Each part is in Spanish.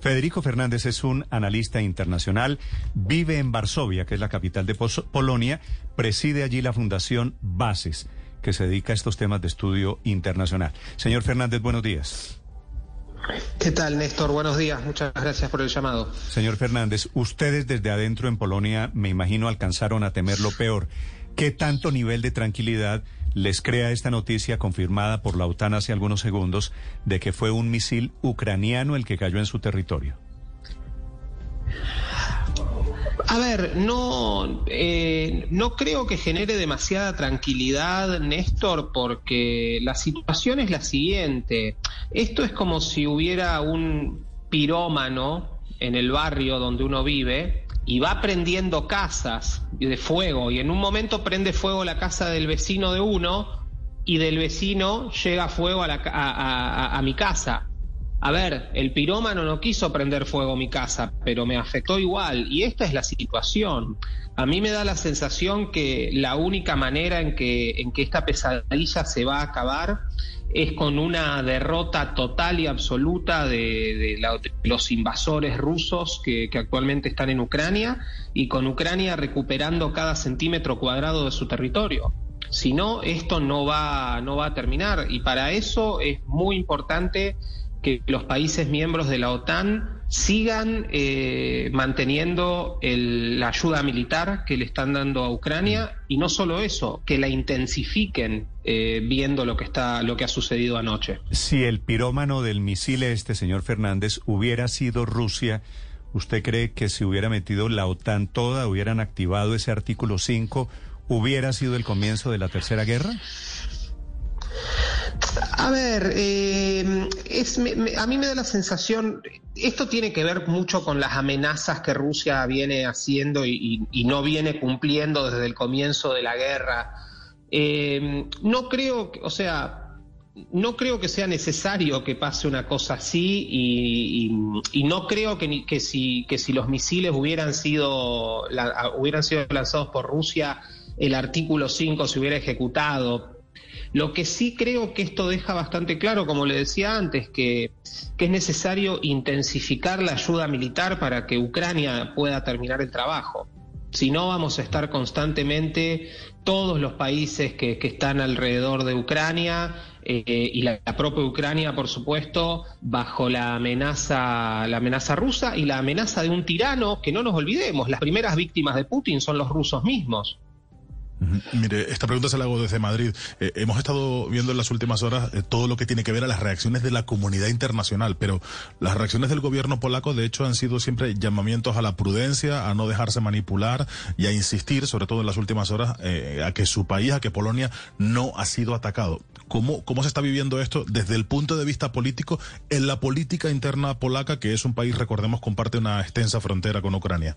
Federico Fernández es un analista internacional. Vive en Varsovia, que es la capital de Polonia. Preside allí la Fundación Bases, que se dedica a estos temas de estudio internacional. Señor Fernández, buenos días. ¿Qué tal, Néstor? Buenos días. Muchas gracias por el llamado. Señor Fernández, ustedes desde adentro en Polonia, me imagino, alcanzaron a temer lo peor. ¿Qué tanto nivel de tranquilidad les crea esta noticia confirmada por la OTAN hace algunos segundos de que fue un misil ucraniano el que cayó en su territorio? A ver, no, eh, no creo que genere demasiada tranquilidad, Néstor, porque la situación es la siguiente. Esto es como si hubiera un pirómano en el barrio donde uno vive y va prendiendo casas de fuego. Y en un momento prende fuego la casa del vecino de uno y del vecino llega fuego a, la, a mi casa a ver, el pirómano no quiso prender fuego mi casa, pero me afectó igual. Y esta es la situación. A mí me da la sensación que la única manera en que, en que esta pesadilla se va a acabar es con una derrota total y absoluta de, los invasores rusos que, que, actualmente están en Ucrania y con Ucrania recuperando cada centímetro cuadrado de su territorio. Si no, esto no va, no va a terminar y para eso es muy importante que los países miembros de la OTAN sigan eh, manteniendo la ayuda militar que le están dando a Ucrania y no solo eso, que la intensifiquen eh, viendo lo que está, lo que ha sucedido anoche. Si el pirómano del misil este, señor Fernández, hubiera sido Rusia, ¿usted cree que si hubiera metido la OTAN toda, hubieran activado ese artículo 5, hubiera sido el comienzo de la tercera guerra? A ver, eh, es, a mí me da la sensación, esto tiene que ver mucho con las amenazas que Rusia viene haciendo y, no viene cumpliendo desde el comienzo de la guerra. Eh, no creo, o sea, no creo que sea necesario que pase una cosa así y, no creo que, que, si, que si los misiles hubieran sido, hubieran sido lanzados por Rusia, el artículo 5 se hubiera ejecutado lo que sí creo que esto deja bastante claro, como le decía antes, que, es necesario intensificar la ayuda militar para que Ucrania pueda terminar el trabajo. Si no, vamos a estar constantemente todos los países que, están alrededor de Ucrania eh, y la, la, propia Ucrania, por supuesto, bajo la amenaza, la amenaza rusa y la amenaza de un tirano que no nos olvidemos, las primeras víctimas de Putin son los rusos mismos. Mire, esta pregunta se la hago desde Madrid. Eh, hemos estado viendo en las últimas horas eh, todo lo que tiene que ver a las reacciones de la comunidad internacional, pero las reacciones del gobierno polaco, de hecho, han sido siempre llamamientos a la prudencia, a no dejarse manipular y a insistir, sobre todo en las últimas horas, eh, a que su país, a que Polonia no ha sido atacado. ¿Cómo, ¿Cómo se está viviendo esto desde el punto de vista político en la política interna polaca, que es un país, recordemos, comparte una extensa frontera con Ucrania?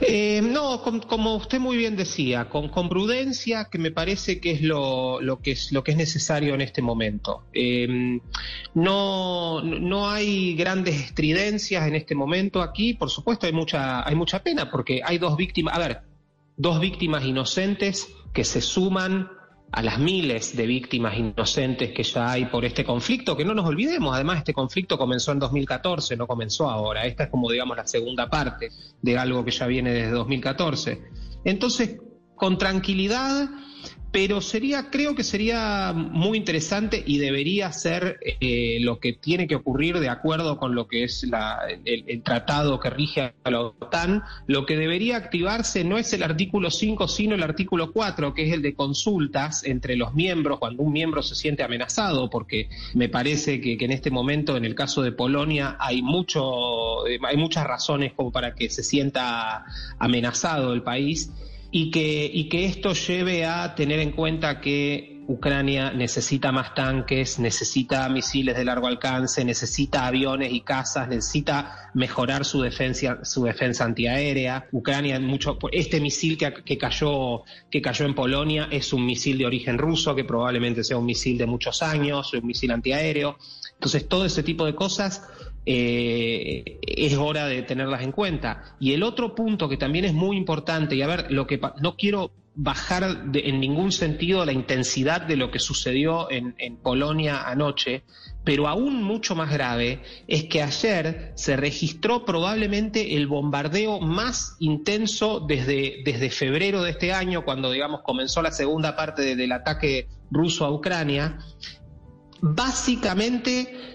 Eh, no, como usted muy bien decía, con, prudencia, que me parece que es lo, que es lo que es necesario en este momento. Eh, no, no hay grandes estridencias en este momento aquí, por supuesto hay mucha, hay mucha pena porque hay dos víctimas, a ver, dos víctimas inocentes que se suman a las miles de víctimas inocentes que ya hay por este conflicto, que no nos olvidemos, además este conflicto comenzó en 2014, no comenzó ahora, esta es como digamos la segunda parte de algo que ya viene desde 2014. Entonces, con tranquilidad, pero sería, creo que sería muy interesante y debería ser eh, lo que tiene que ocurrir de acuerdo con lo que es el, tratado que rige a la OTAN. Lo que debería activarse no es el artículo 5, sino el artículo 4, que es el de consultas entre los miembros cuando un miembro se siente amenazado, porque me parece que, que en este momento, en el caso de Polonia, hay mucho, hay muchas razones como para que se sienta amenazado el país y que, y que esto lleve a tener en cuenta que Ucrania necesita más tanques, necesita misiles de largo alcance, necesita aviones y casas, necesita mejorar su defensa, su defensa antiaérea. Ucrania, mucho, este misil que, que, cayó, que cayó en Polonia es un misil de origen ruso, que probablemente sea un misil de muchos años, un misil antiaéreo. Entonces, todo ese tipo de cosas eh, es hora de tenerlas en cuenta. Y el otro punto que también es muy importante, y a ver, lo que no quiero bajar en ningún sentido la intensidad de lo que sucedió en, Polonia anoche, pero aún mucho más grave es que ayer se registró probablemente el bombardeo más intenso desde, desde febrero de este año, cuando digamos comenzó la segunda parte del ataque ruso a Ucrania. Básicamente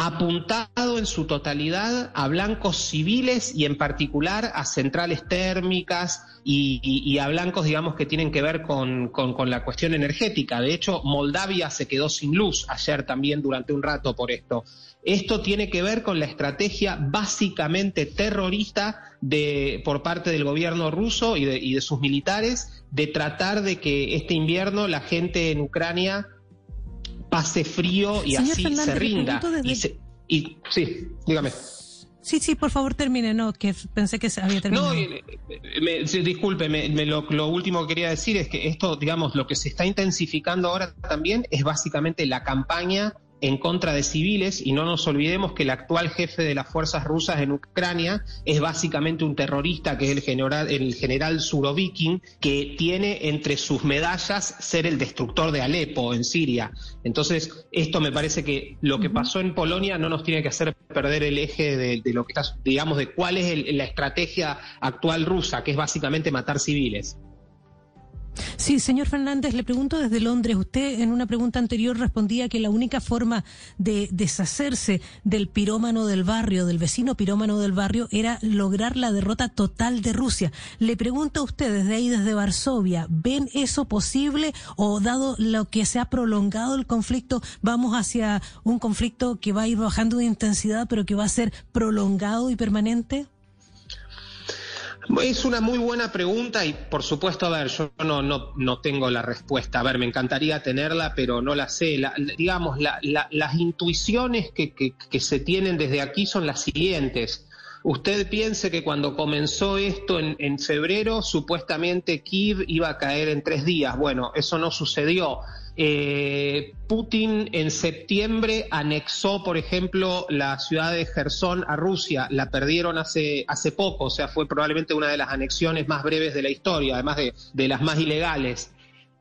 apuntado en su totalidad a blancos civiles y en particular a centrales térmicas y, a blancos, digamos, que tienen que ver con, la cuestión energética. De hecho, Moldavia se quedó sin luz ayer también durante un rato por esto. Esto tiene que ver con la estrategia básicamente terrorista de, por parte del gobierno ruso y de, sus militares de tratar de que este invierno la gente en Ucrania pase frío y así se rinda. Y, sí, dígame. Sí, sí, por favor termine, no, que pensé que se había terminado. No, me, disculpe, lo, lo, último que quería decir es que esto, digamos, lo que se está intensificando ahora también es básicamente la campaña en contra de civiles y no nos olvidemos que el actual jefe de las fuerzas rusas en Ucrania es básicamente un terrorista que es el general, el general Surovikin, que tiene entre sus medallas ser el destructor de Alepo en Siria. Entonces, esto me parece que lo que pasó en Polonia no nos tiene que hacer perder el eje de, lo que está, digamos, de cuál es la estrategia actual rusa, que es básicamente matar civiles. Sí, señor Fernández, le pregunto desde Londres. Usted en una pregunta anterior respondía que la única forma de deshacerse del pirómano del barrio, del vecino pirómano del barrio, era lograr la derrota total de Rusia. Le pregunto a usted desde ahí, desde Varsovia, ¿ven eso posible o dado lo que se ha prolongado el conflicto, vamos hacia un conflicto que va a ir bajando de intensidad, pero que va a ser prolongado y permanente? Es una muy buena pregunta y por supuesto, a ver, yo no, no, no tengo la respuesta. A ver, me encantaría tenerla, pero no la sé. digamos, las intuiciones que, que, se tienen desde aquí son las siguientes. Usted piense que cuando comenzó esto en, en febrero, supuestamente Kiev iba a caer en tres días. Bueno, eso no sucedió. Eh, Putin en septiembre anexó, por ejemplo, la ciudad de Gerson a Rusia. La perdieron hace, hace poco, o sea, fue probablemente una de las anexiones más breves de la historia, además de, las más ilegales.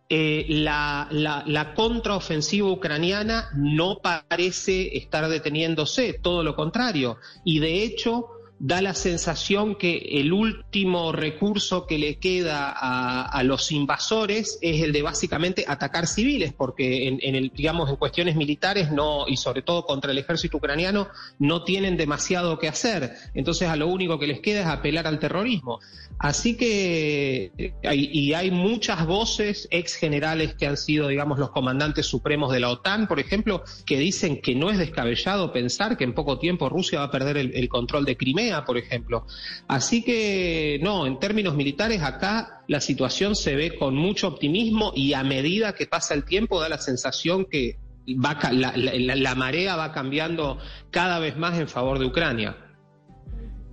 Eh, la, contraofensiva ucraniana no parece estar deteniéndose, todo lo contrario. Y de hecho, da la sensación que el último recurso que le queda a, los invasores es el de básicamente atacar civiles, porque en, el, digamos, en cuestiones militares no, y sobre todo contra el ejército ucraniano, no tienen demasiado que hacer. Entonces a lo único que les queda es apelar al terrorismo. Así que, hay, y hay muchas voces ex generales que han sido, digamos, los comandantes supremos de la OTAN, por ejemplo, que dicen que no es descabellado pensar que en poco tiempo Rusia va a perder el control de Crimea por ejemplo. Así que, no, en términos militares, acá la situación se ve con mucho optimismo y a medida que pasa el tiempo da la sensación que va, la, marea va cambiando cada vez más en favor de Ucrania.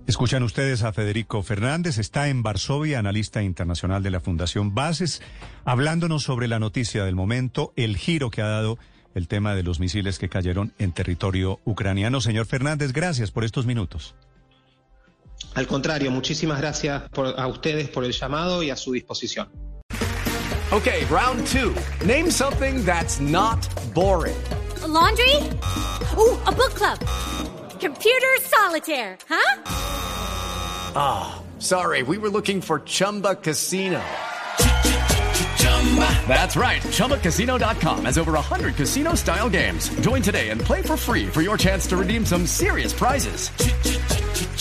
Escuchan ustedes a Federico Fernández, está en Varsovia, analista internacional de la Fundación Bases, hablándonos sobre la noticia del momento, el giro que ha dado el tema de los misiles que cayeron en territorio ucraniano. Señor Fernández, gracias por estos minutos. Al contrario, muchísimas gracias por, a ustedes por el llamado y a su disposición. Okay, round two. Name something that's not boring. A laundry? Ooh, a book club. Computer solitaire, huh? Ah, oh, sorry, we were looking for Chumba Casino. That's right. ChumbaCasino.com has over 100 casino style games. Join today and play for free for your chance to redeem some serious prizes.